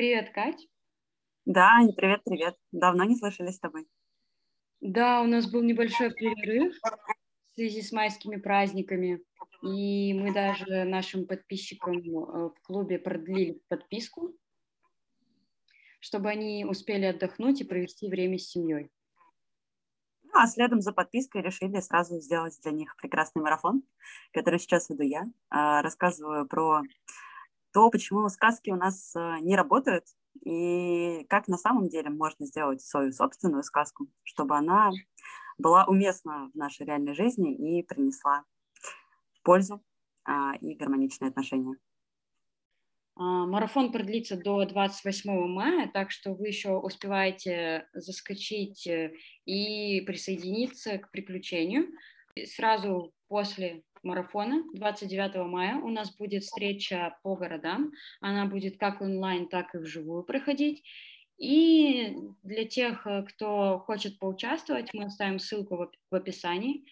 Привет, Кать. Да, Аня, привет-привет. Давно не слышались с тобой. Да, у нас был небольшой перерыв в связи с майскими праздниками, и мы даже нашим подписчикам э, в клубе продлили подписку, чтобы они успели отдохнуть и провести время с семьей. Ну, а следом за подпиской решили сразу сделать для них прекрасный марафон, который сейчас веду я. А, рассказываю про то, почему сказки у нас э, не работают, и как на самом деле можно сделать свою собственную сказку, чтобы она была уместна в нашей реальной жизни и принесла пользу а, и гармоничные отношения. А, марафон продлится до 28 мая, так что вы еще успеваете заскочить э, и присоединиться к приключению. Сразу после марафона 29 мая у нас будет встреча по городам. Она будет как онлайн, так и вживую проходить. И для тех, э, кто хочет поучаствовать, мы оставим ссылку в описании,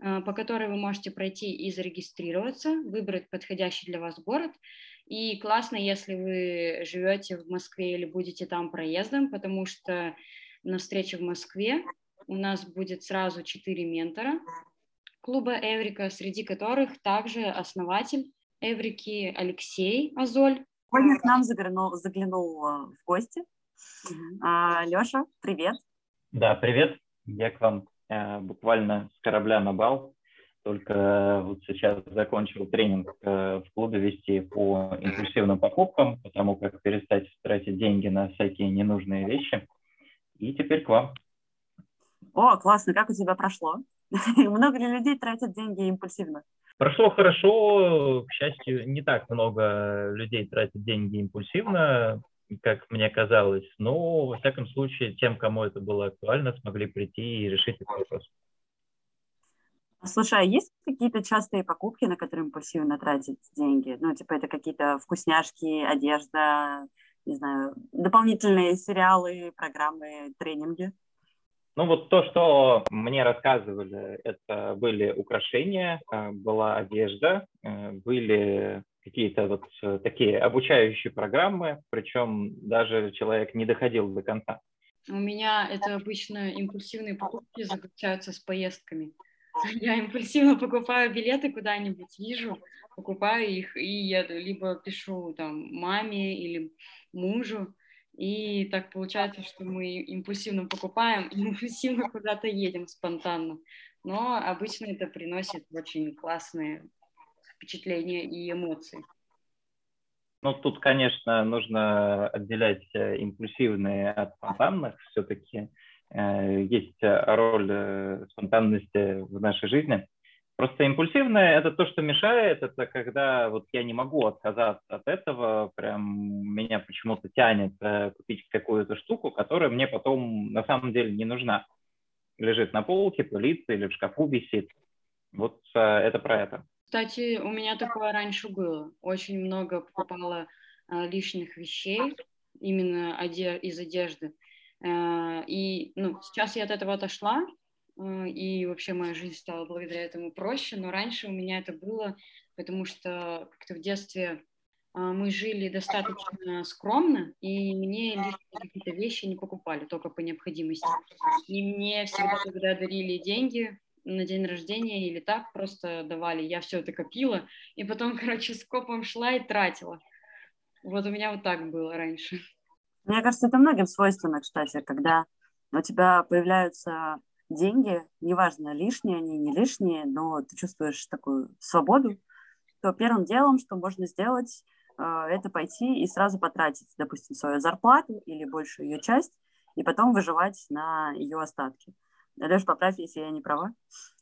э, по которой вы можете пройти и зарегистрироваться, выбрать подходящий для вас город. И классно, если вы живете в Москве или будете там проездом, потому что на встрече в Москве у нас будет сразу четыре ментора, клуба Эврика, среди которых также основатель Эврики Алексей Азоль. Сегодня к нам заглянул, заглянул э, в гости. Mm-hmm. А, Леша, привет. Да, привет. Я к вам э, буквально с корабля на бал. Только вот сейчас закончил тренинг э, в клубе вести по импульсивным покупкам, потому как перестать тратить деньги на всякие ненужные вещи. И теперь к вам. О, классно. Как у тебя прошло? Много ли людей тратят деньги импульсивно? Прошло хорошо, к счастью, не так много людей тратят деньги импульсивно, как мне казалось, но, во всяком случае, тем, кому это было актуально, смогли прийти и решить этот вопрос. Слушай, а есть какие-то частые покупки, на которые импульсивно тратить деньги? Ну, типа это какие-то вкусняшки, одежда, не знаю, дополнительные сериалы, программы, тренинги? Ну вот то, что мне рассказывали, это были украшения, э, была одежда, э, были какие-то вот э, такие обучающие программы, причем даже человек не доходил до конца. У меня это обычно импульсивные покупки заключаются с поездками. Я импульсивно покупаю билеты куда-нибудь, вижу, покупаю их и еду. Либо пишу там маме или мужу, и так получается, что мы импульсивно покупаем, импульсивно куда-то едем спонтанно. Но обычно это приносит очень классные впечатления и эмоции. Ну, тут, конечно, нужно отделять э, импульсивные от спонтанных. Все-таки э, есть роль э, спонтанности в нашей жизни. Просто импульсивное – это то, что мешает, это когда вот я не могу отказаться от этого, прям меня почему-то тянет э, купить какую-то штуку, которая мне потом на самом деле не нужна. Лежит на полке, пылится или в шкафу висит. Вот э, это про это. Кстати, у меня такое раньше было. Очень много покупала э, лишних вещей, именно из одежды. И ну, сейчас я от этого отошла, и вообще моя жизнь стала благодаря этому проще, но раньше у меня это было, потому что как-то в детстве а, мы жили достаточно скромно, и мне какие-то вещи не покупали, только по необходимости. И мне всегда, когда дарили деньги на день рождения или так просто давали, я все это копила, и потом, короче, с копом шла и тратила. Вот у меня вот так было раньше. Мне кажется, это многим свойственно, кстати, когда у тебя появляются деньги, неважно, лишние они, не лишние, но ты чувствуешь такую свободу, то первым делом, что можно сделать, э, это пойти и сразу потратить, допустим, свою зарплату или большую ее часть, и потом выживать на ее остатки. Леш, поправь, если я не права.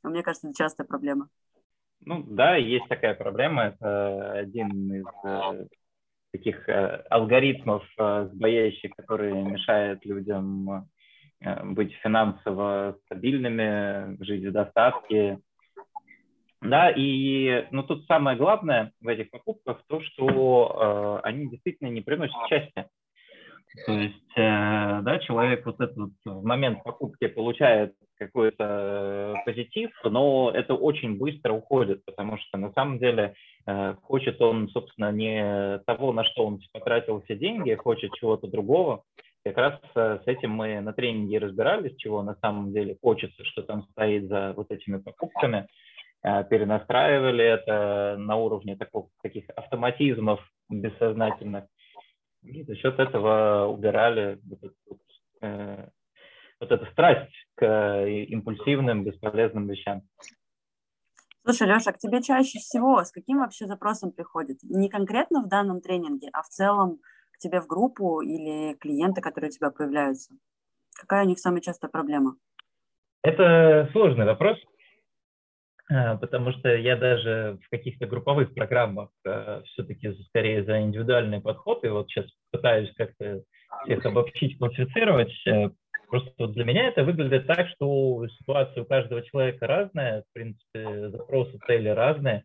Но мне кажется, это частая проблема. Ну да, есть такая проблема. Это один из э, таких э, алгоритмов э, сбоящих, которые мешают людям быть финансово стабильными, жить в достатке. Да, и ну, тут самое главное в этих покупках то, что э, они действительно не приносят счастья. То есть, э, да, человек вот этот в момент покупки получает какой-то позитив, но это очень быстро уходит, потому что на самом деле э, хочет он, собственно, не того, на что он потратил все деньги, хочет чего-то другого. Как раз э, с этим мы на тренинге разбирались, чего на самом деле хочется, что там стоит за вот этими покупками. Перенастраивали это на уровне таких, таких автоматизмов бессознательных и за счет этого убирали вот, эту, э, вот эту страсть к э, импульсивным, бесполезным вещам. Слушай, Леша, к тебе чаще всего с каким вообще запросом приходят? Не конкретно в данном тренинге, а в целом к тебе в группу или клиенты, которые у тебя появляются? Какая у них самая частая проблема? Это сложный вопрос. А, потому что я даже в каких-то групповых программах э, все-таки скорее за индивидуальный подход, и вот сейчас пытаюсь как-то всех обобщить, классифицировать. Э, просто для меня это выглядит так, что ситуация у каждого человека разная, в принципе, запросы, цели разные.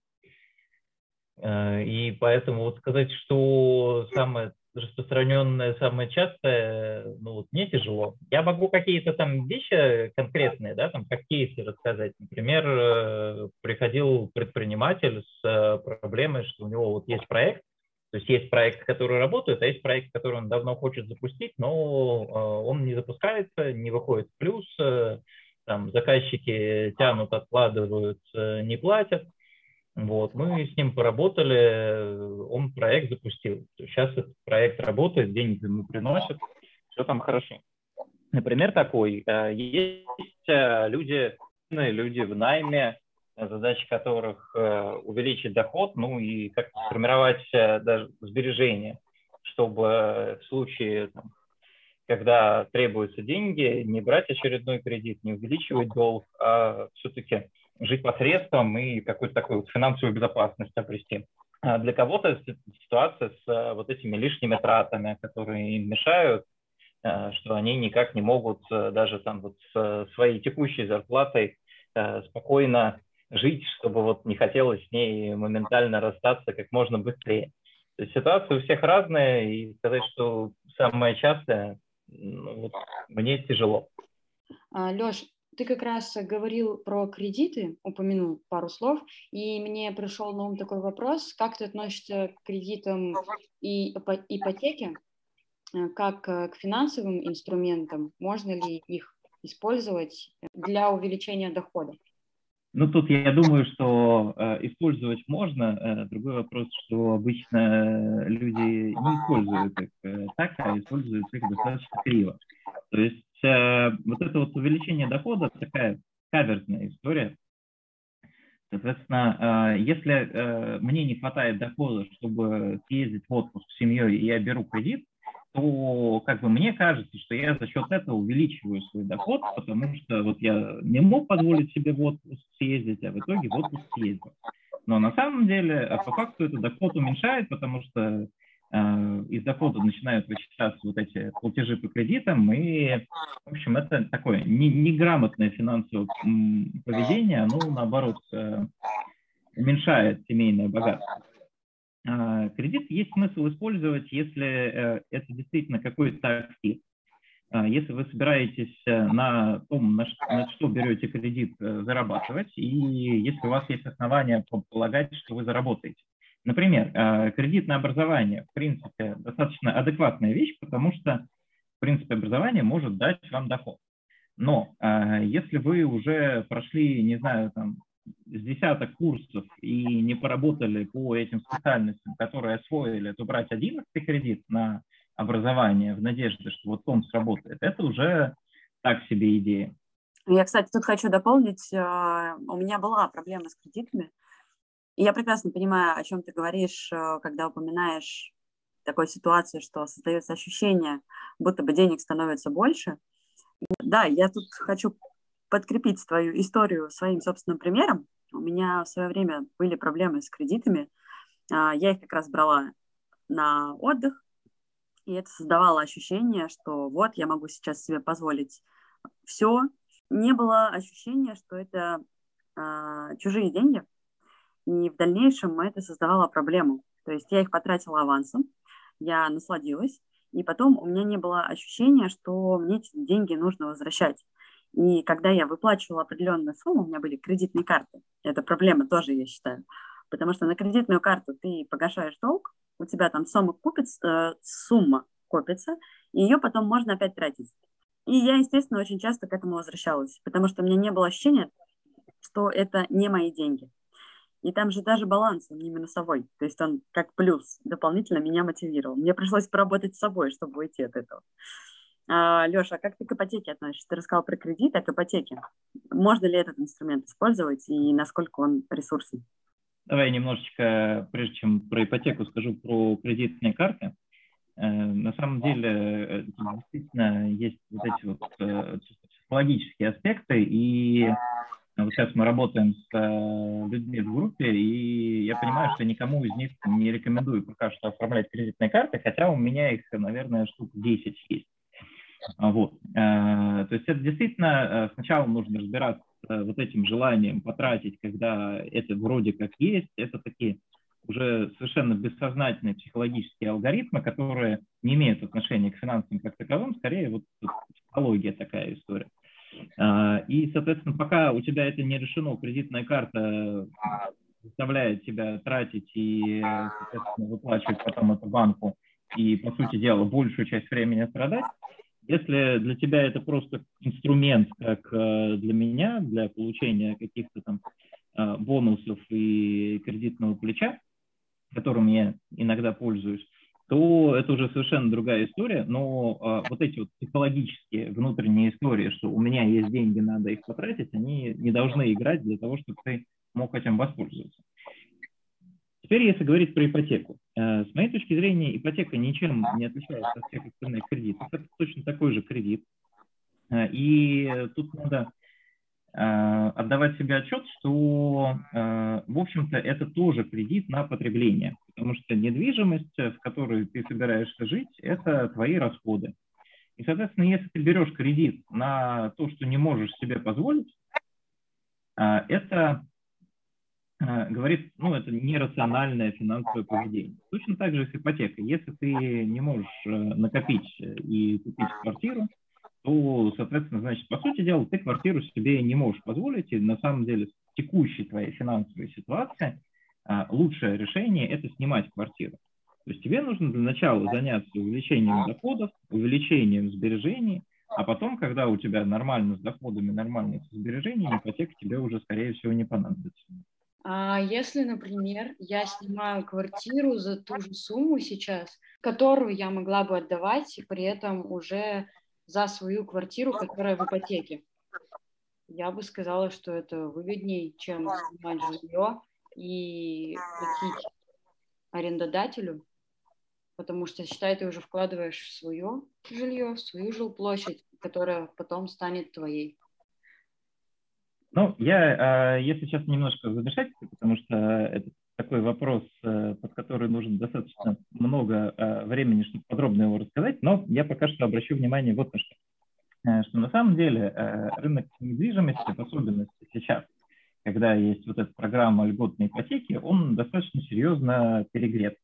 Э, и поэтому вот сказать, что самое распространенное, самое частое, ну вот мне тяжело. Я могу какие-то там вещи конкретные, да, там как кейсы рассказать. Например, э, приходил предприниматель с э, проблемой, что у него вот есть проект, то есть есть проект, который работает, а есть проект, который он давно хочет запустить, но э, он не запускается, не выходит в плюс, там заказчики тянут, откладывают, не платят. Вот, мы с ним поработали, он проект запустил. Сейчас этот проект работает, деньги ему приносят, все там хорошо. Например, такой, э, есть э, люди, люди в найме, задача которых э, увеличить доход, ну и как-то сформировать даже сбережения, чтобы в случае, там, когда требуются деньги, не брать очередной кредит, не увеличивать долг, а все-таки жить посредством и какую-то такую финансовую безопасность обрести. А для кого-то ситуация с э, вот этими лишними тратами, которые им мешают, э, что они никак не могут э, даже там вот с своей текущей зарплатой спокойно жить, чтобы вот не хотелось с ней моментально расстаться как можно быстрее. То есть ситуация у всех разная, и сказать, что самое частое, ну, вот, мне тяжело. А, Леш, ты как раз говорил про кредиты, упомянул пару слов, и мне пришел на ум такой вопрос, как ты относишься к кредитам и ипотеке, э, как э, к финансовым инструментам, можно ли их использовать для увеличения дохода? Ну, тут я думаю, что э, использовать можно. Э, другой вопрос, что обычно люди не используют их э, так, а используют их достаточно криво. То есть э, вот это вот увеличение дохода такая каверзная история. Соответственно, э, если э, мне не хватает дохода, чтобы съездить в отпуск с семьей, и я беру кредит, то как бы мне кажется, что я за счет этого увеличиваю свой доход, потому что вот я не мог позволить себе в отпуск съездить, а в итоге в отпуск съездил. Но на самом деле, а по факту этот доход уменьшает, потому что из дохода начинают вычитаться вот эти платежи по кредитам, и, в общем, это такое не, неграмотное финансовое поведение, оно, наоборот, э, уменьшает семейное богатство. А, кредит есть смысл использовать, если э, это действительно какой-то актив. А, если вы собираетесь э, на том, на что, берете кредит, э, зарабатывать, и если у вас есть основания полагать, что вы заработаете. Например, кредит на образование, в принципе, достаточно адекватная вещь, потому что, в принципе, образование может дать вам доход. Но если вы уже прошли, не знаю, там, с десяток курсов и не поработали по этим специальностям, которые освоили, то брать одиннадцатый кредит на образование в надежде, что вот он сработает, это уже так себе идея. Я, кстати, тут хочу дополнить. А, у меня была проблема с кредитами. Я прекрасно понимаю, о чем ты говоришь, а, когда упоминаешь такой ситуации, что создается ощущение, будто бы денег становится больше. Да, я тут хочу подкрепить твою историю своим собственным примером. У меня в свое время были проблемы с кредитами. А, я их как раз брала на отдых, и это создавало ощущение, что вот я могу сейчас себе позволить все. Не было ощущения, что это а, чужие деньги, и в дальнейшем это создавало проблему. То есть я их потратила авансом, я насладилась, И потом у меня не было ощущения, что мне эти деньги нужно возвращать. И когда я выплачивала определенную сумму, у меня были кредитные карты. Это проблема тоже, я считаю. Потому что на кредитную карту ты погашаешь долг, у тебя там сумма купится, э, сумма копится, и ее потом можно опять тратить. И я, естественно, очень часто к этому возвращалась, потому что у меня не было ощущения, что это не мои деньги. И там же даже баланс, он не минусовой. То есть он как плюс дополнительно меня мотивировал. Мне пришлось поработать с собой, чтобы уйти от этого. А, Леша, а как ты к ипотеке относишься? Ты рассказал про кредит, а к ипотеке. Можно ли этот инструмент использовать и насколько он ресурсен? Давай немножечко, прежде чем про ипотеку, скажу про кредитные карты. Э, на самом деле, э, действительно, есть вот эти вот э, психологические аспекты, и вот сейчас мы работаем с людьми в группе, и я понимаю, что никому из них не рекомендую пока что оформлять кредитные карты, хотя у меня их, наверное, штук 10 есть. Вот. То есть это действительно сначала нужно разбираться вот этим желанием потратить, когда это вроде как есть, это такие уже совершенно бессознательные психологические алгоритмы, которые не имеют отношения к финансам как таковым, скорее вот психология такая история. А, и, соответственно, пока у тебя это не решено, кредитная карта заставляет тебя тратить и, соответственно, выплачивать потом это банку и, по сути дела, большую часть времени страдать, если для тебя это просто инструмент, как э, для меня, для получения каких-то там э, бонусов и кредитного плеча, которым я иногда пользуюсь, то это уже совершенно другая история. Но а, вот эти вот психологические внутренние истории, что у меня есть деньги, надо их потратить, они не должны играть для того, чтобы ты мог этим воспользоваться. Теперь, если говорить про ипотеку. Э, с моей точки зрения, ипотека ничем не отличается от всех остальных кредитов. Это точно такой же кредит. Э, и тут надо Э, отдавать себе отчет, что, э, в общем-то, это тоже кредит на потребление, потому что недвижимость, в которой ты собираешься жить, это твои расходы. И, соответственно, если ты берешь кредит на то, что не можешь себе позволить, э, это говорит, ну, это нерациональное финансовое поведение. Точно так же с ипотекой. Если ты не можешь накопить и купить квартиру, то, соответственно, значит, по сути дела, ты квартиру себе не можешь позволить, и на самом деле текущей твоей финансовой ситуации а, лучшее решение – это снимать квартиру. То есть тебе нужно для начала заняться увеличением доходов, увеличением сбережений, а потом, когда у тебя нормально с доходами, нормально с сбережениями, ипотека тебе уже, скорее всего, не понадобится. А если, например, я снимаю квартиру за ту же сумму сейчас, которую я могла бы отдавать, и при этом уже за свою квартиру, которая в ипотеке. Я бы сказала, что это выгоднее, чем снимать жилье и платить арендодателю, потому что, считай, ты уже вкладываешь в свое жилье, в свою жилплощадь, которая потом станет твоей. Ну, я, а, если сейчас немножко задышать, потому что это такой вопрос, э, под который нужно достаточно много э, времени, чтобы подробно его рассказать, но я пока что обращу внимание вот на что. Э, что на самом деле рынок недвижимости, в особенности сейчас, когда есть вот эта программа льготной ипотеки, он достаточно серьезно перегрет.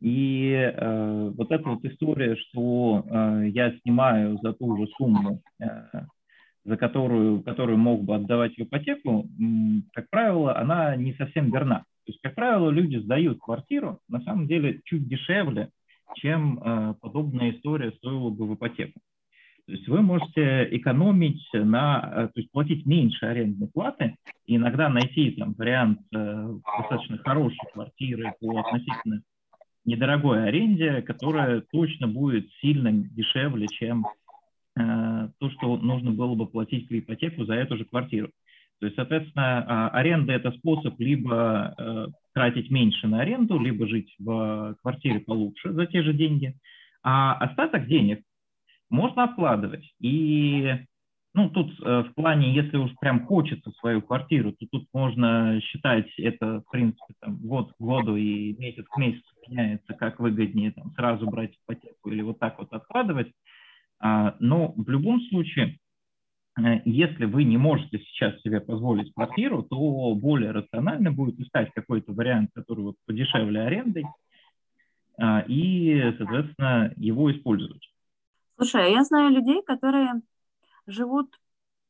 И э, вот эта вот история, что э, я снимаю за ту же сумму, э, за которую, которую мог бы отдавать в ипотеку, как правило, она не совсем верна. То есть, как правило, люди сдают квартиру на самом деле чуть дешевле, чем э, подобная история стоила бы в ипотеку. То есть вы можете экономить на, э, то есть платить меньше арендной платы и иногда найти там вариант э, достаточно хорошей квартиры по относительно недорогой аренде, которая точно будет сильно дешевле, чем э, то, что нужно было бы платить по ипотеку за эту же квартиру. То есть, соответственно, а, аренда – это способ либо э, тратить меньше на аренду, либо жить в квартире получше за те же деньги, а остаток денег можно откладывать. И ну, тут э, в плане, если уж прям хочется свою квартиру, то тут можно считать это, в принципе, там, год к году и месяц к месяцу меняется, как выгоднее там, сразу брать ипотеку или вот так вот откладывать. А, но в любом случае если вы не можете сейчас себе позволить квартиру, то более рационально будет искать какой-то вариант, который вот подешевле арендой, а, и, соответственно, его использовать. Слушай, а я знаю людей, которые живут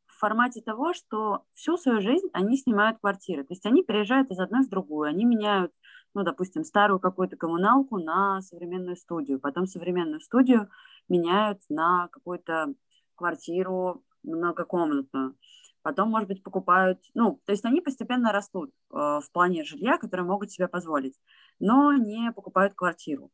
в формате того, что всю свою жизнь они снимают квартиры. То есть они переезжают из одной в другую, они меняют, ну, допустим, старую какую-то коммуналку на современную студию, потом современную студию меняют на какую-то квартиру многокомнатную. Потом, может быть, покупают, ну, то есть они постепенно растут э, в плане жилья, которое могут себе позволить, но не покупают квартиру.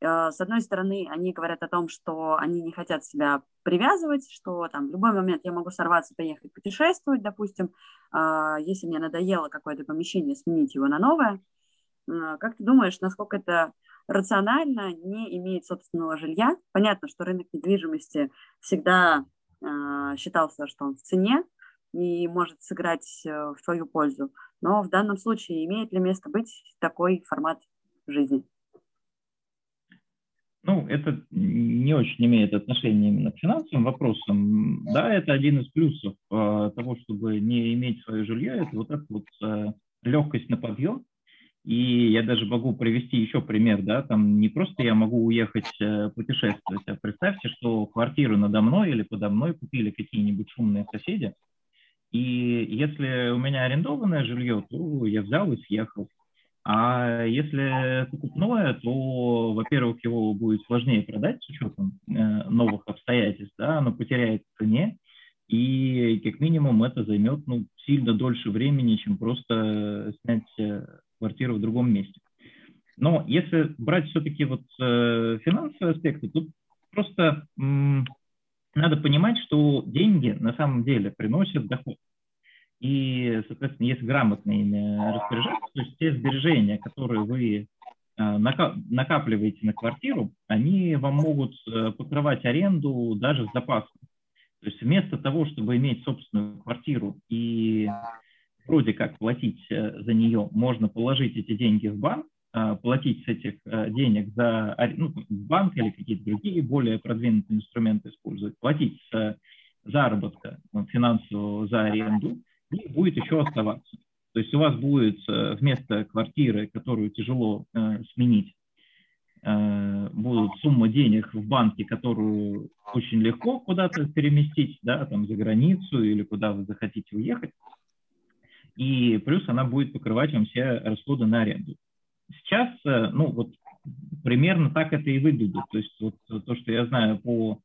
Э, с одной стороны, они говорят о том, что они не хотят себя привязывать, что там в любой момент я могу сорваться, поехать путешествовать, допустим, э, если мне надоело какое-то помещение, сменить его на новое. Э, как ты думаешь, насколько это рационально не иметь собственного жилья? Понятно, что рынок недвижимости всегда считался, что он в цене и может сыграть в твою пользу. Но в данном случае имеет ли место быть такой формат жизни? Ну, это не очень имеет отношения именно к финансовым вопросам. Да, это один из плюсов э, того, чтобы не иметь свое жилье, это вот эта вот э, легкость на подъем. И я даже могу привести еще пример, да, там не просто я могу уехать э, путешествовать, а представьте, что квартиру надо мной или подо мной купили какие-нибудь шумные соседи, и если у меня арендованное жилье, то я взял и съехал. А если покупное, то, во-первых, его будет сложнее продать с учетом э, новых обстоятельств, да, оно потеряет в цене, и как минимум это займет ну, сильно дольше времени, чем просто снять квартиру в другом месте. Но если брать все-таки вот э, финансовые аспекты, тут просто надо понимать, что деньги на самом деле приносят доход. И, соответственно, если грамотно ими распоряжаться, то есть те сбережения, которые вы э, накапливаете на квартиру, они вам могут э, покрывать аренду даже с запасом. То есть вместо того, чтобы иметь собственную квартиру и вроде как платить э, за нее, можно положить эти деньги в банк, платить с этих денег за ну, банк или какие-то другие более продвинутые инструменты использовать, платить с заработка финансового за аренду, и будет еще оставаться. То есть у вас будет э, вместо квартиры, которую тяжело э, сменить, э, будут сумма денег в банке, которую очень легко куда-то переместить, да, там за границу или куда вы захотите уехать. И плюс она будет покрывать вам все расходы на аренду. Сейчас, э, ну вот примерно так это и выглядит. То есть вот то, что я знаю по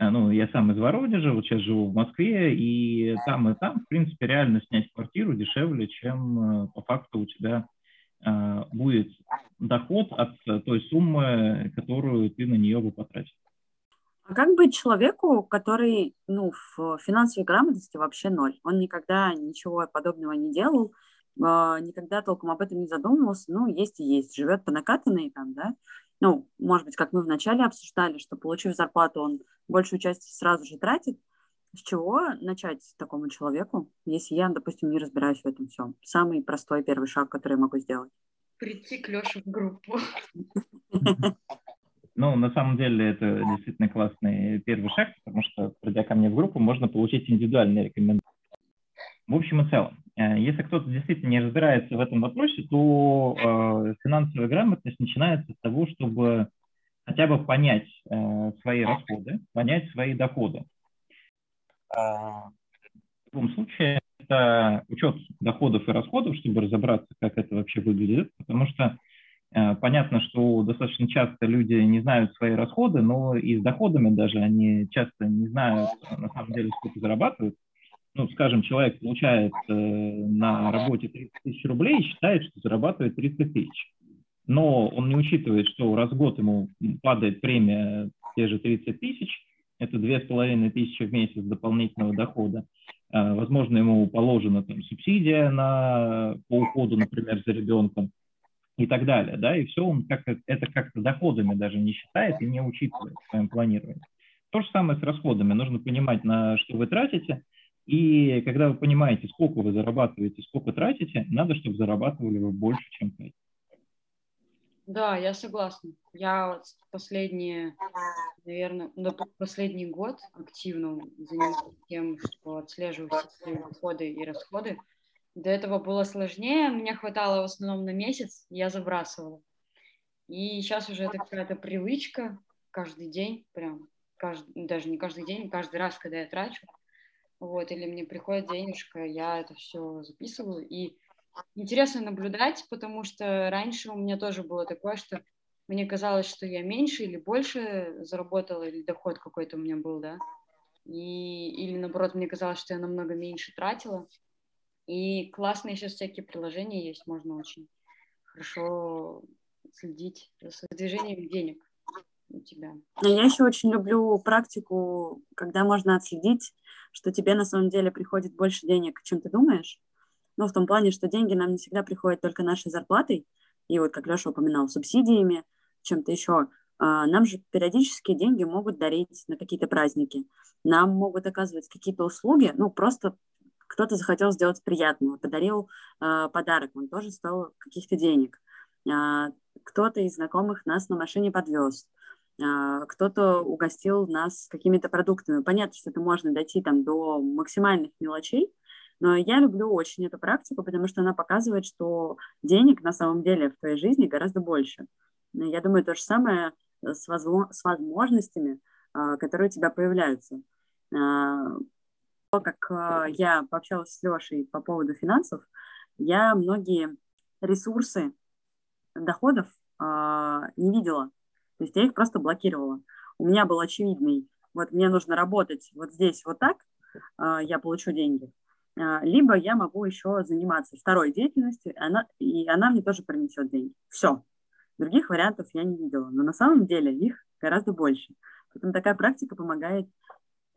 а, ну, я сам из Воронежа, вот сейчас живу в Москве, и там и там, в принципе, реально снять квартиру дешевле, чем э, по факту у тебя э, будет доход от той суммы, которую ты на нее бы потратил. А как быть человеку, который ну, в финансовой грамотности вообще ноль? Он никогда ничего подобного не делал, а, никогда толком об этом не задумывался, ну, есть и есть, живет по накатанной там, да, ну, может быть, как мы вначале обсуждали, что получив зарплату, он большую часть сразу же тратит. С чего начать такому человеку, если я, допустим, не разбираюсь в этом всем? Самый простой первый шаг, который я могу сделать. Прийти к Леше в группу. Ну, на самом деле, это действительно классный первый шаг, потому что, придя ко мне в группу, можно получить индивидуальные рекомендации. В общем и целом, э, если кто-то действительно не разбирается в этом вопросе, то э, финансовая грамотность начинается с того, чтобы хотя бы понять э, свои расходы, понять свои доходы. А, в любом случае, это учет доходов и расходов, чтобы разобраться, как это вообще выглядит, потому что понятно, что достаточно часто люди не знают свои расходы, но и с доходами даже они часто не знают, на самом деле, сколько зарабатывают ну, скажем, человек получает э, на работе 30 тысяч рублей и считает, что зарабатывает 30 тысяч. Но он не учитывает, что раз в год ему падает премия те же 30 тысяч, это две с половиной тысячи в месяц дополнительного дохода. Э, возможно, ему положена там субсидия на, по уходу, например, за ребенком и так далее, да, и все он как это как-то доходами даже не считает и не учитывает в своем планировании. То же самое с расходами. Нужно понимать, на что вы тратите, и когда вы понимаете, сколько вы зарабатываете, сколько тратите, надо, чтобы зарабатывали вы больше, чем тратите. Да, я согласна. Я последние, наверное, ну, последний год активно занимаюсь тем, что отслеживаю все свои доходы и расходы. До этого было сложнее, мне хватало в основном на месяц, я забрасывала. И сейчас уже это какая-то привычка каждый день, прям, каждый, даже не каждый день, каждый раз, когда я трачу, вот, или мне приходит денежка, я это все записываю, и интересно наблюдать, потому что раньше у меня тоже было такое, что мне казалось, что я меньше или больше заработала, или доход какой-то у меня был, да, и, или наоборот, мне казалось, что я намного меньше тратила, и классные сейчас всякие приложения есть, можно очень хорошо следить за движением денег у тебя. Я еще очень люблю практику, когда можно отследить, что тебе на самом деле приходит больше денег, чем ты думаешь. Ну, в том плане, что деньги нам не всегда приходят только нашей зарплатой, и вот, как Леша упоминал, субсидиями, чем-то еще. А, нам же периодически деньги могут дарить на какие-то праздники. Нам могут оказывать какие-то услуги, ну, просто кто-то захотел сделать приятного, подарил э, подарок, он тоже стоил каких-то денег. Э, кто-то из знакомых нас на машине подвез, э, кто-то угостил нас какими-то продуктами. Понятно, что это можно дойти там до максимальных мелочей, но я люблю очень эту практику, потому что она показывает, что денег на самом деле в твоей жизни гораздо больше. Я думаю, то же самое с, возможностями, которые у тебя появляются как а, я пообщалась с Лешей по поводу финансов, я многие ресурсы доходов а, не видела. То есть я их просто блокировала. У меня был очевидный, вот мне нужно работать вот здесь вот так, а, я получу деньги. Либо я могу еще заниматься второй деятельностью, она, и она мне тоже принесет деньги. Все. Других вариантов я не видела. Но на самом деле их гораздо больше. Поэтому такая практика помогает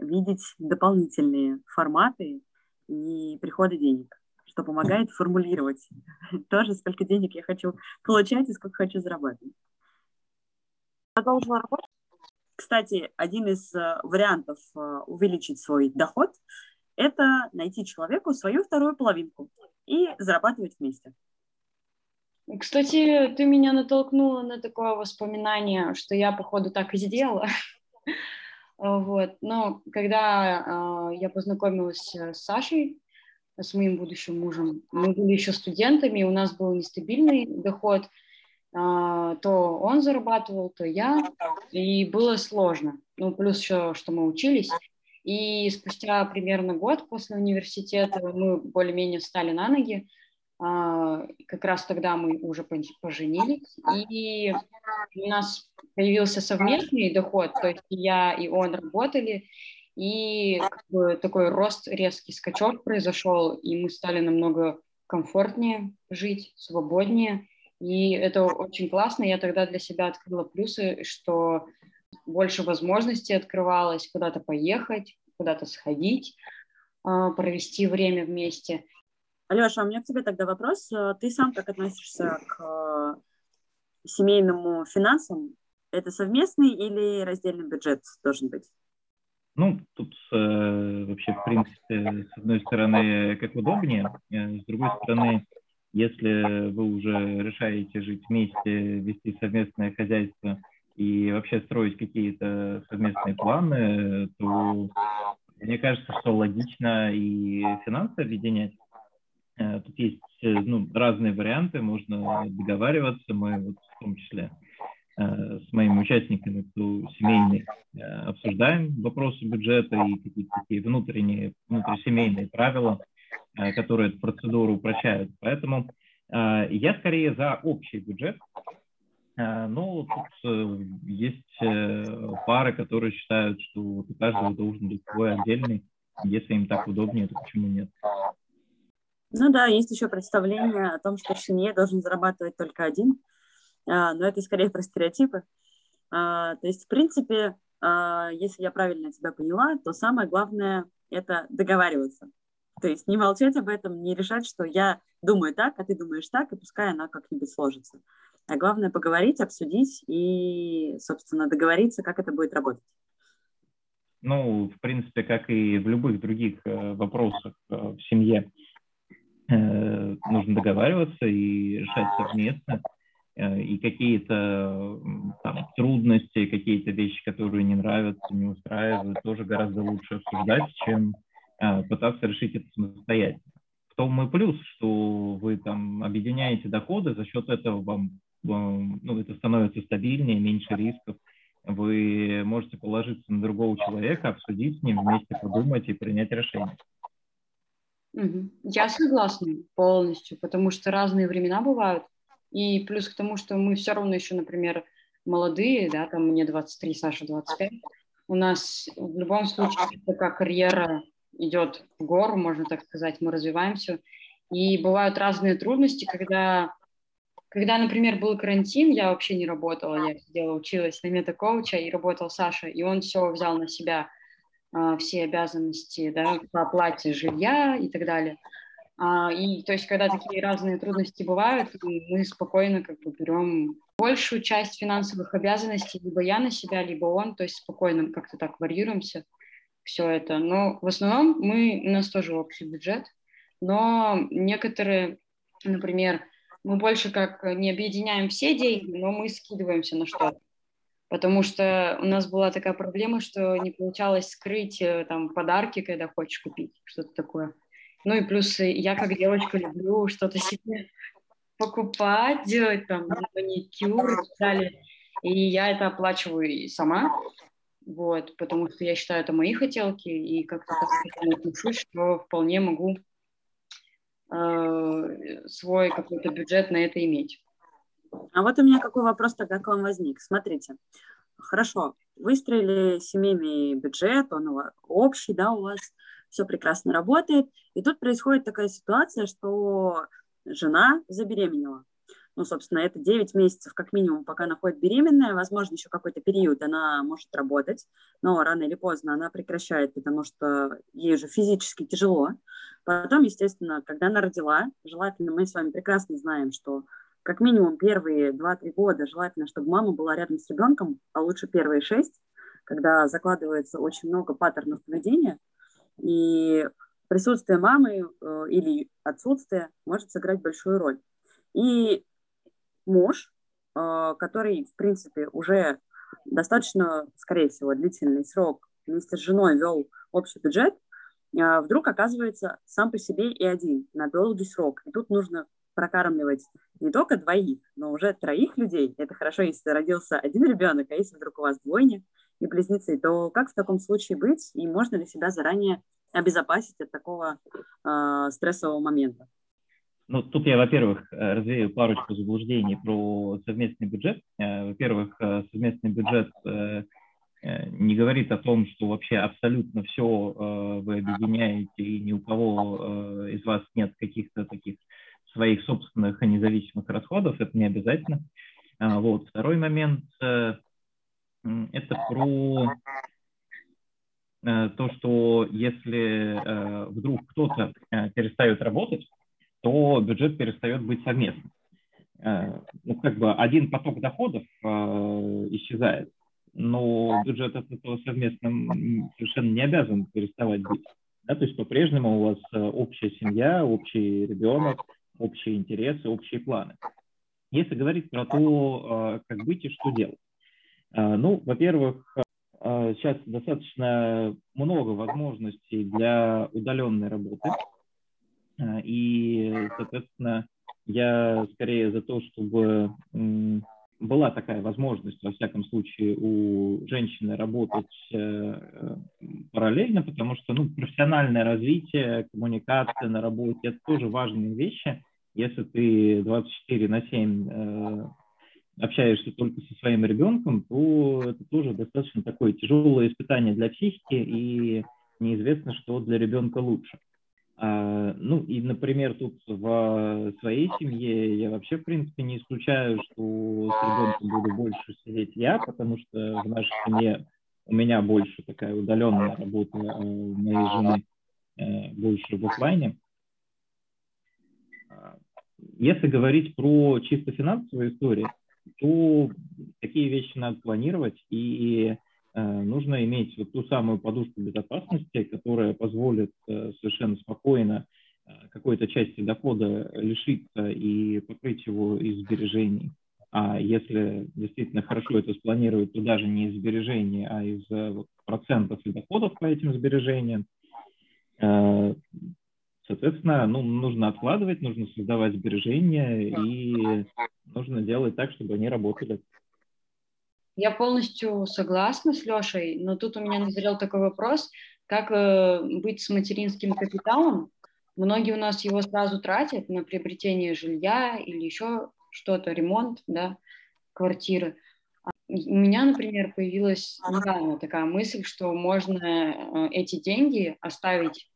видеть дополнительные форматы и приходы денег, что помогает формулировать тоже, сколько денег я хочу получать и сколько хочу зарабатывать. Продолжила работать. Кстати, один из э, вариантов э, увеличить свой доход – это найти человеку свою вторую половинку и зарабатывать вместе. Кстати, ты меня натолкнула на такое воспоминание, что я, походу, так и сделала. А, вот. Но когда э, я познакомилась с Сашей, с моим будущим мужем, мы были еще студентами, у нас был нестабильный доход, э, то он зарабатывал, то я, и было сложно. Ну, плюс еще, что мы учились. И спустя примерно год после университета мы более-менее встали на ноги, а, как раз тогда мы уже поженились, и у нас появился совместный доход, то есть я и он работали, и такой рост, резкий скачок произошел, и мы стали намного комфортнее жить, свободнее, и это очень классно. Я тогда для себя открыла плюсы, что больше возможностей открывалось куда-то поехать, куда-то сходить, а, провести время вместе. Алеша, а у меня к тебе тогда вопрос. Э, ты сам как относишься к э, семейному финансам? Это совместный или раздельный бюджет должен быть? Ну, тут э, вообще, в принципе, с одной стороны, как удобнее, э, с другой стороны, если вы уже решаете жить вместе, вести совместное хозяйство и вообще строить какие-то совместные планы, то мне кажется, что логично и финансы объединять. Э, тут есть э, ну, разные варианты, можно договариваться, мы вот в том числе э, с моими участниками, кто семейный, обсуждаем вопросы бюджета и какие-то такие внутренние, внутрисемейные правила, которые эту процедуру упрощают. Поэтому я скорее за общий бюджет, но тут есть пары, которые считают, что у каждого должен быть свой отдельный. Если им так удобнее, то почему нет? Ну да, есть еще представление о том, что семье должен зарабатывать только один, а, но это скорее про стереотипы. А, то есть, в принципе, а, если я правильно тебя поняла, то самое главное – это договариваться. То есть не молчать об этом, не решать, что я думаю так, а ты думаешь так, и пускай она как-нибудь сложится. А главное поговорить, обсудить и, собственно, договориться, как это будет работать. Ну, в принципе, как и в любых других э, вопросах э, в семье, нужно договариваться и решать совместно. Э, и какие-то там, трудности, какие-то вещи, которые не нравятся, не устраивают, тоже гораздо лучше обсуждать, чем э, пытаться решить это самостоятельно. В том и плюс, что вы там объединяете доходы, за счет этого вам ну, это становится стабильнее, меньше рисков. Вы можете положиться на другого человека, обсудить с ним, вместе подумать и принять решение. Я согласна полностью, потому что разные времена бывают. И плюс к тому, что мы все равно еще, например, молодые, да, там мне 23, Саша 25, у нас в любом случае такая карьера идет в гору, можно так сказать, мы развиваемся. И бывают разные трудности, когда, когда, например, был карантин, я вообще не работала, я сидела, училась на метакоуча, и работал Саша, и он все взял на себя, все обязанности да, по оплате жилья и так далее. А, и то есть, когда такие разные трудности бывают, мы спокойно как бы берем большую часть финансовых обязанностей либо я на себя, либо он, то есть спокойно как-то так варьируемся все это. Но в основном мы, у нас тоже общий бюджет, но некоторые, например, мы больше как не объединяем все деньги, но мы скидываемся на что-то. Потому что у нас была такая проблема, что не получалось скрыть э, там подарки, когда хочешь купить, что-то такое. Ну и плюс я как девочка люблю что-то себе покупать, делать там маникюр и так далее. И я это оплачиваю сама, вот, потому что я считаю, это мои хотелки, и как-то так отношусь, что вполне могу э, свой какой-то бюджет на это иметь. А вот у меня какой вопрос тогда к вам возник. Смотрите, хорошо, выстроили семейный бюджет, он общий, да, у вас все прекрасно работает, и тут происходит такая ситуация, что жена забеременела ну, собственно, это 9 месяцев как минимум, пока она ходит беременная, возможно, еще какой-то период она может работать, но рано или поздно она прекращает, потому что ей уже физически тяжело. Потом, естественно, когда она родила, желательно, мы с вами прекрасно знаем, что как минимум первые 2-3 года желательно, чтобы мама была рядом с ребенком, а лучше первые 6, когда закладывается очень много паттернов поведения, и присутствие мамы э, или отсутствие может сыграть большую роль. И муж, а, который, в принципе, уже достаточно, скорее всего, длительный срок вместе с женой вел общий бюджет, а, вдруг оказывается сам по себе и один на долгий срок. И тут нужно прокармливать не только двоих, но уже троих людей. Это хорошо, если родился один ребенок, а если вдруг у вас двойня и близнецы, то как в таком случае быть и можно ли себя заранее обезопасить от такого э, стрессового момента? Ну, тут я, во-первых, э, развею парочку заблуждений про совместный бюджет. Э, во-первых, э, совместный бюджет не говорит о том, что вообще абсолютно все вы объединяете, и ни у кого из вас нет каких-то таких своих собственных и независимых расходов. Это не обязательно. Вот. Второй момент – это про то, что если вдруг кто-то перестает работать, то бюджет перестает быть совместным. Э, ну, как бы один поток доходов э, исчезает, но бюджет от этого совместным совершенно не обязан переставать быть. Да, то есть по-прежнему у вас э, общая семья, общий ребенок, общие интересы, общие планы. Если говорить про то, как быть и что делать. Ну, во-первых, сейчас достаточно много возможностей для удаленной работы. А, и, соответственно, я скорее за то, чтобы была такая возможность, во всяком случае, у женщины работать э, параллельно, потому что ну, профессиональное развитие, коммуникация на работе – это тоже важные вещи. Если ты 24 на 7 э, общаешься только со своим ребенком, то это тоже достаточно такое тяжелое испытание для психики, и неизвестно, что для ребенка лучше. А, ну и, например, тут в своей семье я вообще, в принципе, не исключаю, что с ребенком буду больше сидеть я, потому что в нашей семье у меня больше такая удаленная работа у моей жены э, больше в офлайне. Если говорить про чисто финансовую историю, то такие вещи надо планировать и Э, нужно иметь вот ту самую подушку безопасности, которая позволит э, совершенно спокойно э, какой-то части дохода лишиться и покрыть его из сбережений. А если действительно хорошо это спланировать, то даже не из сбережений, а из вот, процентов и доходов по этим сбережениям. Соответственно, ну, нужно откладывать, нужно создавать сбережения и нужно делать так, чтобы они работали. Я полностью согласна с Лешей, но тут у меня назрел такой вопрос, как э, быть с материнским капиталом. Многие у нас его сразу тратят на приобретение жилья или еще что-то, ремонт, да, квартиры. У меня, например, появилась недавно такая мысль, что можно э, эти деньги оставить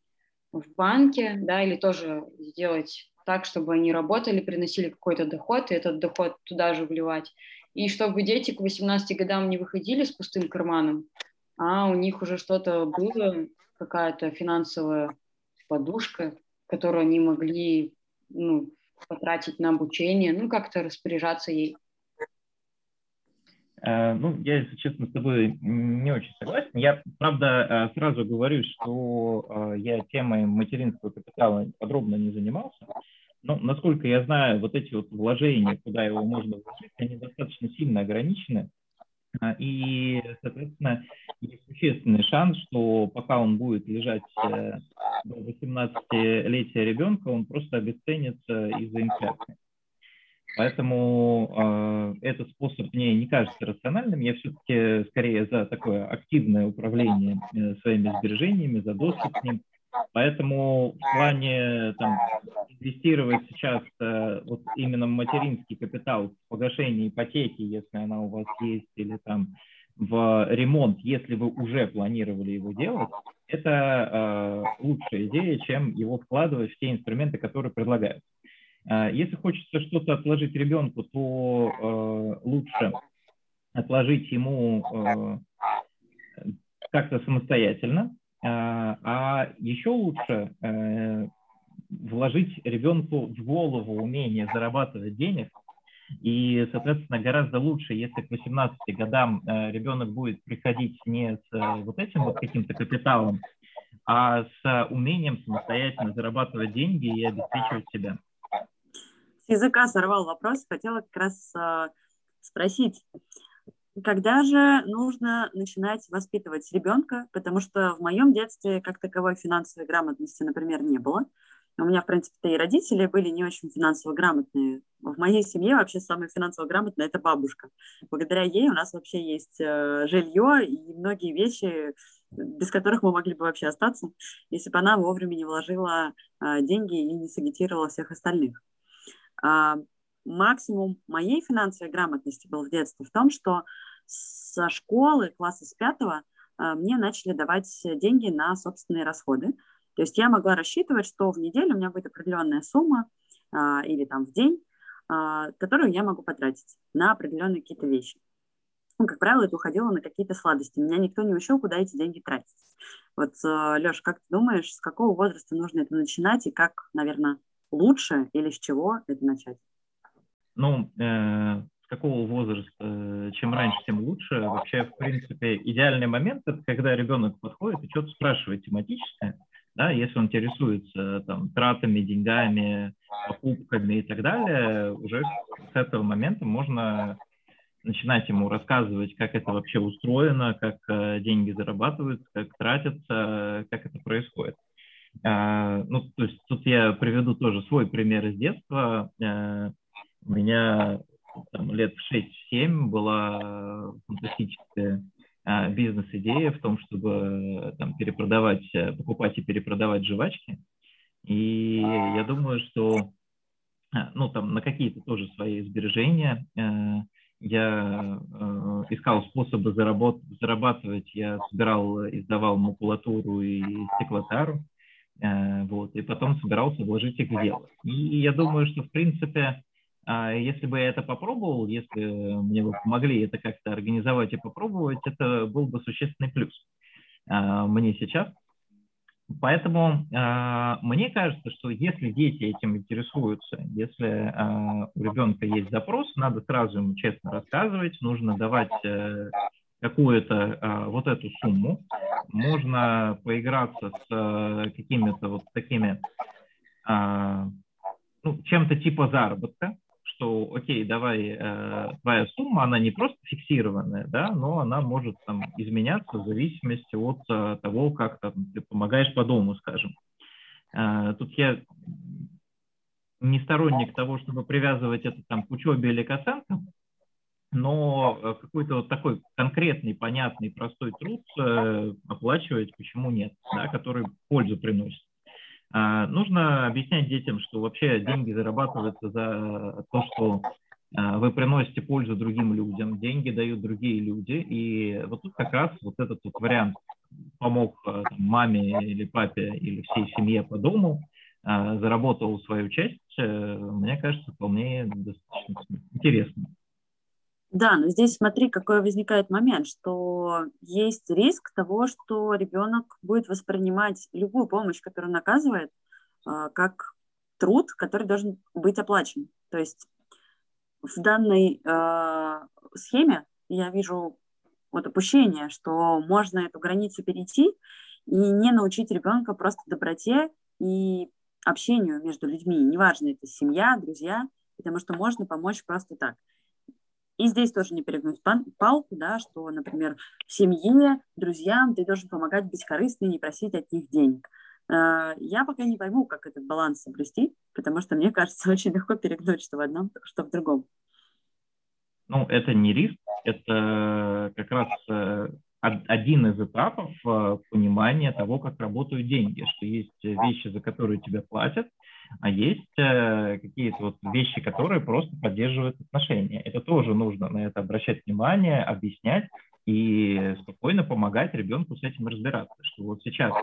в банке, да, или тоже сделать так, чтобы они работали, приносили какой-то доход, и этот доход туда же вливать. И чтобы дети к 18 годам не выходили с пустым карманом, а у них уже что-то было, какая-то финансовая подушка, которую они могли ну, потратить на обучение, ну, как-то распоряжаться ей. Э, ну, я, если честно, с тобой не очень согласен. Я, правда, э, сразу говорю, что э, я темой материнского капитала подробно не занимался. Но, насколько я знаю, вот эти вот вложения, куда его можно вложить, они достаточно сильно ограничены. И, соответственно, есть существенный шанс, что пока он будет лежать до 18-летия ребенка, он просто обесценится из-за инфляции. Поэтому э, этот способ мне не кажется рациональным. Я все-таки скорее за такое активное управление э, своими сбережениями, за доступ к ним. Поэтому в плане там, инвестировать сейчас э, вот именно материнский капитал, в погашение ипотеки, если она у вас есть, или там в ремонт, если вы уже планировали его делать, это э, лучшая идея, чем его вкладывать в те инструменты, которые предлагаются. А, если хочется что-то отложить ребенку, то э, лучше отложить ему э, как-то самостоятельно, а, а еще лучше э, вложить ребенку в голову умение зарабатывать денег. И, соответственно, гораздо лучше, если к 18 годам ребенок будет приходить не с вот этим вот каким-то капиталом, а с умением самостоятельно зарабатывать деньги и обеспечивать себя с языка сорвал вопрос, хотела как раз э, спросить, когда же нужно начинать воспитывать ребенка, потому что в моем детстве как таковой финансовой грамотности, например, не было. У меня, в принципе, и родители были не очень финансово грамотные. В моей семье вообще самая финансово грамотная – это бабушка. Благодаря ей у нас вообще есть э, жилье и многие вещи, без которых мы могли бы вообще остаться, если бы она вовремя не вложила э, деньги и не сагитировала всех остальных. А, максимум моей финансовой грамотности был в детстве в том, что со школы, класса с пятого, а, мне начали давать деньги на собственные расходы. То есть я могла рассчитывать, что в неделю у меня будет определенная сумма а, или там в день, которую я могу потратить на определенные какие-то вещи. Ну, как правило, это уходило на какие-то сладости. Меня никто не учил, куда эти деньги тратить. Вот, Леш, как ты думаешь, с какого возраста нужно это начинать и как, наверное, лучше или с чего это начать? Ну, э, с какого возраста, э, чем раньше, тем лучше. Вообще, в принципе, идеальный момент – это когда ребенок подходит и что-то спрашивает тематическое, да, если он интересуется там, тратами, деньгами, покупками и так далее, уже с этого момента можно начинать ему рассказывать, как это вообще устроено, как э, деньги зарабатываются, как тратятся, как это происходит. А, ну, то есть тут я приведу тоже свой пример из детства. А, у меня там, лет в 6-7 была фантастическая а, бизнес-идея в том, чтобы там, перепродавать, покупать и перепродавать жвачки. И я думаю, что ну, там, на какие-то тоже свои сбережения я искал способы заработ- зарабатывать. Я собирал, издавал макулатуру и стеклотару. Э, вот, и потом собирался вложить их в дело. И я думаю, что, в принципе, а, если бы я это попробовал, если мне бы помогли это как-то организовать и попробовать, это был бы существенный плюс а, мне сейчас. Поэтому э, мне кажется, что если дети этим интересуются, если у ребенка есть запрос, надо сразу ему честно рассказывать, нужно давать э, какую-то а, вот эту сумму. Можно поиграться с а, какими-то вот такими, а, ну, чем-то типа заработка, что, окей, давай, э, твоя сумма, она не просто фиксированная, да, но она может там изменяться в зависимости от э, того, как там, ты помогаешь по дому, скажем. Тут я не сторонник того, чтобы привязывать это там, к учебе или к оценкам, но э, какой-то вот такой конкретный, понятный, простой труд э, оплачивать почему нет, да, который пользу приносит. А, нужно объяснять детям, что вообще деньги зарабатываются за то, что а, вы приносите пользу другим людям, деньги дают другие люди, и вот тут как раз вот этот вот вариант помог э, маме или папе или всей семье по дому, а, заработал свою часть, мне кажется, вполне достаточно интересно. Да, но здесь смотри, какой возникает момент, что есть риск того, что ребенок будет воспринимать любую помощь, которую он оказывает, а, как труд, который должен быть оплачен. То есть в данной э, схеме я вижу вот опущение, что можно эту границу перейти и не научить ребенка просто доброте и общению между людьми. Неважно, это семья, друзья, потому что можно помочь просто так. И здесь тоже не перегнуть палку, да, что, например, семье, друзьям ты должен помогать быть корыстным и не просить от них денег. А, я пока не пойму, как этот баланс соблюсти, потому что мне кажется, очень легко перегнуть что в одном, что в другом. Ну, это не риск, это как раз э, один из этапов э, понимания того, как работают деньги, что есть вещи, за которые тебя платят, а есть э, какие-то вот вещи, которые просто поддерживают отношения. Это тоже нужно на это обращать внимание, объяснять и спокойно помогать ребенку с этим разбираться. Что вот сейчас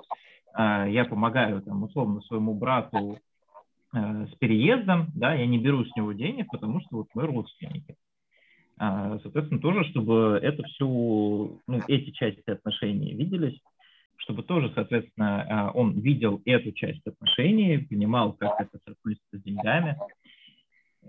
э, я помогаю там условно своему брату э, с переездом, да, я не беру с него денег, потому что вот мы родственники. А, соответственно, тоже, чтобы это все, ну, эти части отношений виделись, чтобы тоже, соответственно, а, он видел эту часть отношений, понимал, как это соотносится с деньгами.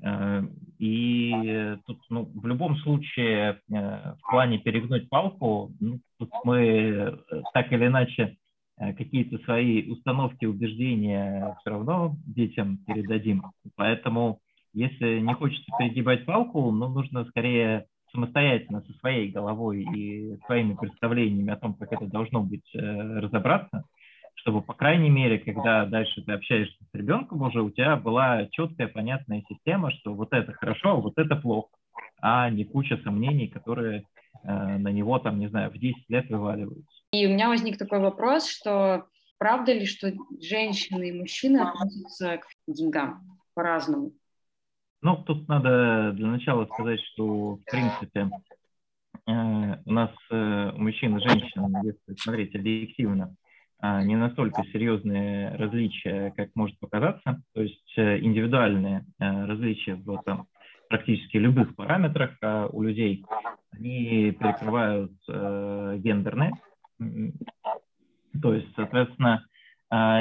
А, и тут, ну, в любом случае, в плане перегнуть палку, ну, тут мы э, так или иначе какие-то свои установки, убеждения все равно детям передадим. Поэтому если не хочется перегибать палку, ну, нужно скорее самостоятельно со своей головой и своими представлениями о том, как это должно быть, э, разобраться, чтобы, по крайней мере, когда дальше ты общаешься с ребенком уже, у тебя была четкая, понятная система, что вот это хорошо, а вот это плохо, а не куча сомнений, которые э, на него, там, не знаю, в 10 лет вываливаются. И у меня возник такой вопрос, что правда ли, что женщины и мужчины относятся к деньгам по-разному? Ну, тут надо для начала сказать, что, в принципе, э, у нас э, у мужчин и женщин, если смотреть объективно, э, не настолько серьезные различия, как может показаться. То есть индивидуальные различия в там, практически любых параметрах а у людей, они перекрывают гендерные. То есть, соответственно,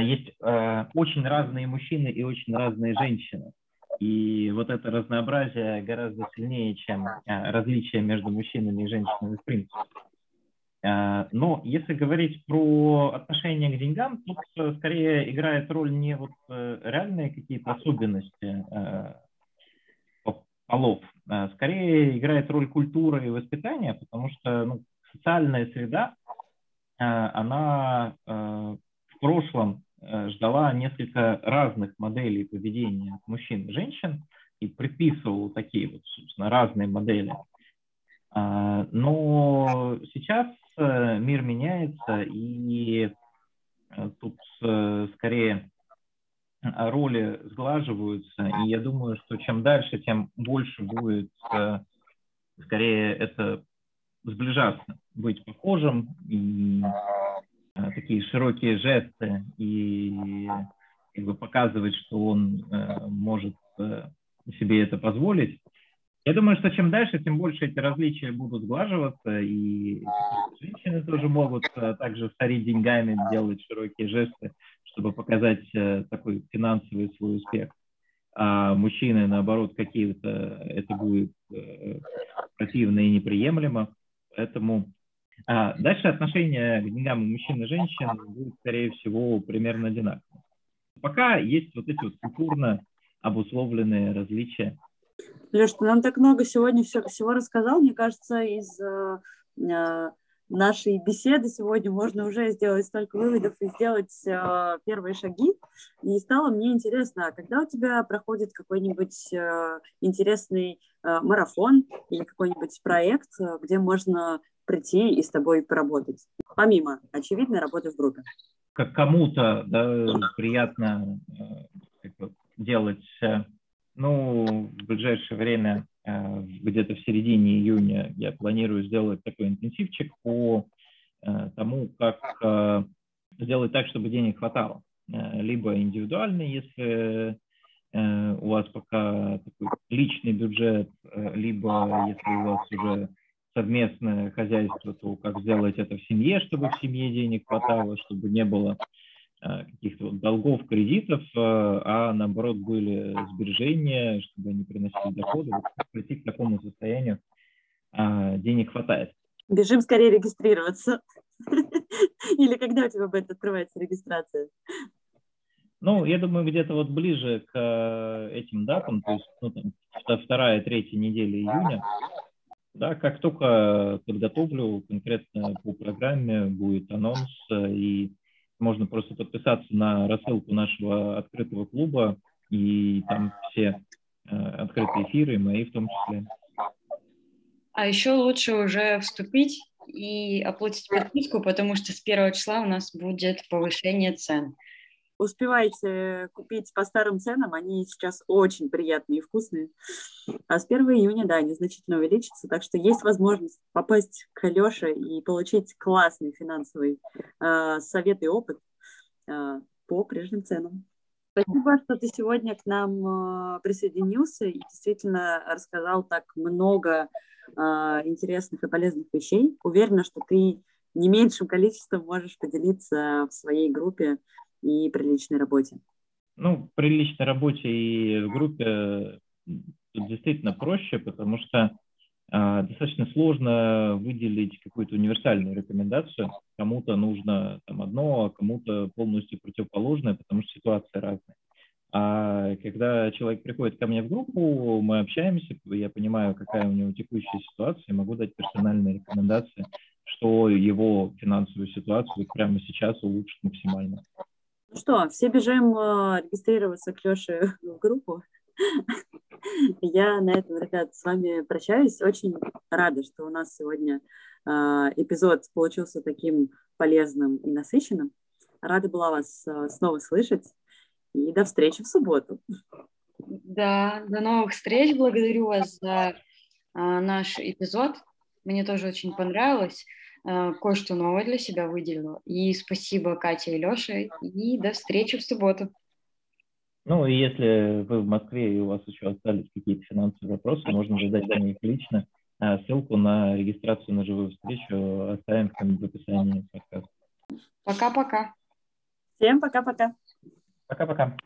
есть очень разные мужчины и очень разные женщины. И вот это разнообразие гораздо сильнее, чем а, различия между мужчинами и женщинами в принципе. А, но если говорить про отношение к деньгам, тут э, скорее играет роль не вот э, реальные какие-то особенности э, полов, а скорее играет роль культура и воспитания, потому что ну, социальная среда, она в прошлом Э, ждала несколько разных моделей поведения мужчин и женщин и предписывала такие вот, собственно, разные модели. А, но сейчас э, мир меняется, и э, тут скорее роли сглаживаются, и я думаю, что чем дальше, тем больше будет скорее это сближаться, быть похожим и Э, такие широкие жесты и как бы показывать, что он э, может э, себе это позволить. Я думаю, что чем дальше, тем больше эти различия будут сглаживаться, и женщины тоже могут также старить деньгами, делать широкие жесты, чтобы показать такой финансовый свой успех. А мужчины, наоборот, какие-то это будет противно и неприемлемо. Поэтому дальше отношение к деньгам у мужчин и женщин будет, скорее всего, примерно одинаково. Пока есть вот эти вот культурно обусловленные различия. Леш, ты нам так много сегодня все, всего рассказал. Мне кажется, из э, э нашей беседы сегодня можно уже сделать столько выводов и сделать э, первые шаги. И стало мне интересно, а когда у тебя проходит какой-нибудь э, интересный э, марафон или какой-нибудь проект, э, где можно прийти и с тобой поработать, помимо очевидной работы в группе? Как кому-то да, приятно э, делать, э, ну, в ближайшее время Э, где-то в середине июня я планирую сделать такой интенсивчик по тому, как сделать так, чтобы денег хватало. Либо индивидуально, если у вас пока такой личный бюджет, либо если у вас уже совместное хозяйство, то как сделать это в семье, чтобы в семье денег хватало, чтобы не было Э, каких-то вот долгов, кредитов, э, а наоборот были сбережения, чтобы они приносили доходы. Вот прийти к такому состоянию а, денег хватает. Бежим скорее регистрироваться. Или когда у тебя будет открываться регистрация? Ну, я думаю, где-то вот ближе к э, этим датам, то есть ну, там, вторая, третья неделя июня, да, как только подготовлю конкретно по программе, будет анонс, и можно просто подписаться на рассылку нашего открытого клуба, и там все э, открытые эфиры, мои в том числе. А еще лучше уже вступить и оплатить подписку, потому что с первого числа у нас будет повышение цен успевайте купить по старым ценам, они сейчас очень приятные и вкусные. А с 1 июня, да, они значительно увеличатся, так что есть возможность попасть к Алёше и получить классный финансовый э, совет и опыт э, по прежним ценам. Спасибо, что ты сегодня к нам э, присоединился и действительно рассказал так много э, интересных и полезных вещей. Уверена, что ты не меньшим количеством можешь поделиться в своей группе и при личной работе? Ну, при личной работе и в группе тут действительно проще, потому что э, достаточно сложно выделить какую-то универсальную рекомендацию. Кому-то нужно там одно, а кому-то полностью противоположное, потому что ситуация разная. А когда человек приходит ко мне в группу, мы общаемся, я понимаю, какая у него текущая ситуация, могу дать персональные рекомендации, что его финансовую ситуацию прямо сейчас улучшит максимально. Ну что, все бежим э, регистрироваться к Леше в группу. Я на этом, ребят, с вами прощаюсь. Очень рада, что у нас сегодня э, эпизод получился таким полезным и насыщенным. Рада была вас э, снова слышать. И до встречи в субботу. Да, до новых встреч. Благодарю вас за наш эпизод. Мне тоже очень понравилось. Э, кое-что новое для себя выделила. И спасибо Кате и Леше, и до встречи в субботу. Ну, и если вы в Москве и у вас еще остались какие-то финансовые вопросы, можно задать мне их лично. А ссылку на регистрацию на живую встречу оставим в описании подкаста. Пока-пока. Всем пока-пока. Пока-пока.